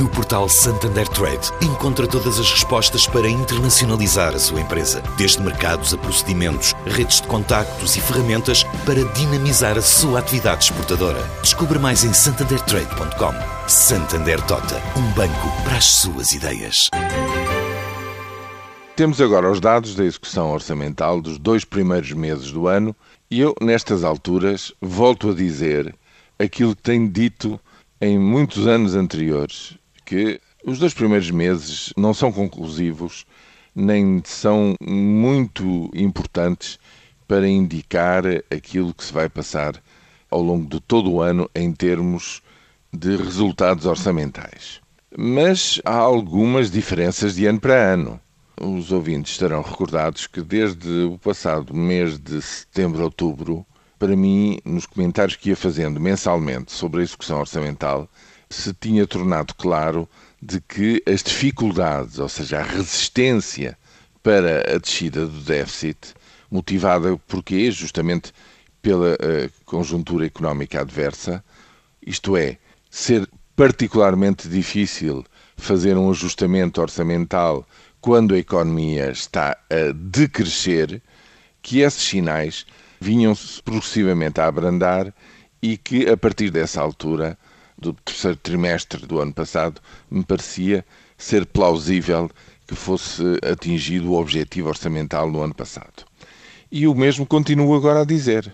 No portal Santander Trade, encontra todas as respostas para internacionalizar a sua empresa, desde mercados a procedimentos, redes de contactos e ferramentas para dinamizar a sua atividade exportadora. Descubra mais em santandertrade.com. Santander Tota, um banco para as suas ideias. Temos agora os dados da execução orçamental dos dois primeiros meses do ano e eu, nestas alturas, volto a dizer aquilo que tenho dito em muitos anos anteriores que os dois primeiros meses não são conclusivos nem são muito importantes para indicar aquilo que se vai passar ao longo de todo o ano em termos de resultados orçamentais. Mas há algumas diferenças de ano para ano. Os ouvintes estarão recordados que desde o passado mês de setembro-outubro, para mim, nos comentários que ia fazendo mensalmente sobre a execução orçamental, se tinha tornado claro de que as dificuldades, ou seja, a resistência para a descida do déficit, motivada por quê? Justamente pela uh, conjuntura económica adversa, isto é, ser particularmente difícil fazer um ajustamento orçamental quando a economia está a decrescer, que esses sinais vinham-se progressivamente a abrandar e que, a partir dessa altura, do terceiro trimestre do ano passado, me parecia ser plausível que fosse atingido o objetivo orçamental no ano passado. E o mesmo continuo agora a dizer.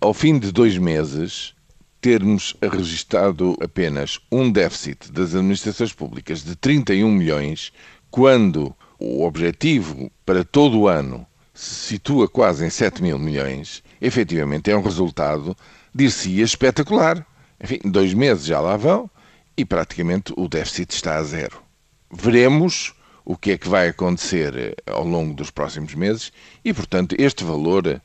Ao fim de dois meses, termos registrado apenas um déficit das administrações públicas de 31 milhões, quando o objetivo para todo o ano se situa quase em 7 mil milhões, efetivamente é um resultado, dir-se-ia, espetacular. Enfim, dois meses já lá vão e praticamente o déficit está a zero. Veremos o que é que vai acontecer eh, ao longo dos próximos meses e, portanto, este valor, eh,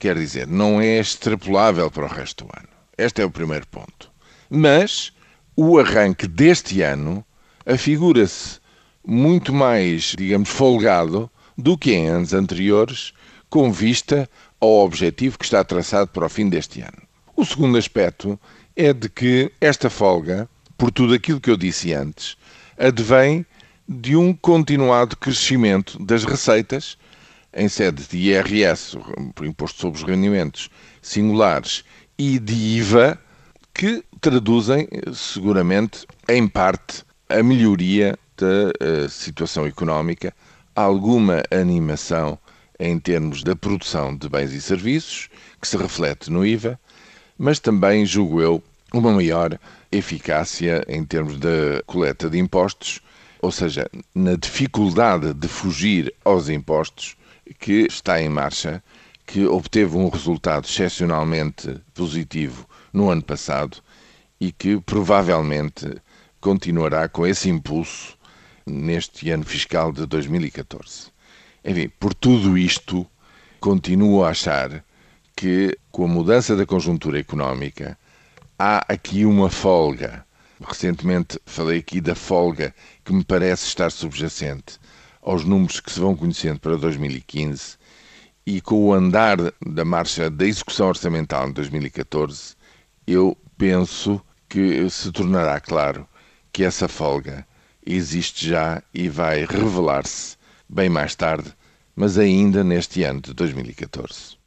quer dizer, não é extrapolável para o resto do ano. Este é o primeiro ponto. Mas o arranque deste ano afigura-se muito mais, digamos, folgado do que em anos anteriores, com vista ao objetivo que está traçado para o fim deste ano. O segundo aspecto é de que esta folga, por tudo aquilo que eu disse antes, advém de um continuado crescimento das receitas em sede de IRS, Imposto sobre os Rendimentos Singulares, e de IVA, que traduzem, seguramente, em parte, a melhoria da uh, situação económica, alguma animação em termos da produção de bens e serviços, que se reflete no IVA, mas também, julgo eu, uma maior eficácia em termos da coleta de impostos, ou seja, na dificuldade de fugir aos impostos que está em marcha, que obteve um resultado excepcionalmente positivo no ano passado e que provavelmente continuará com esse impulso neste ano fiscal de 2014. Enfim, por tudo isto, continuo a achar que, com a mudança da conjuntura económica, há aqui uma folga. Recentemente falei aqui da folga que me parece estar subjacente aos números que se vão conhecendo para 2015 e com o andar da marcha da execução orçamental em 2014, eu penso que se tornará claro que essa folga existe já e vai revelar-se bem mais tarde, mas ainda neste ano de 2014.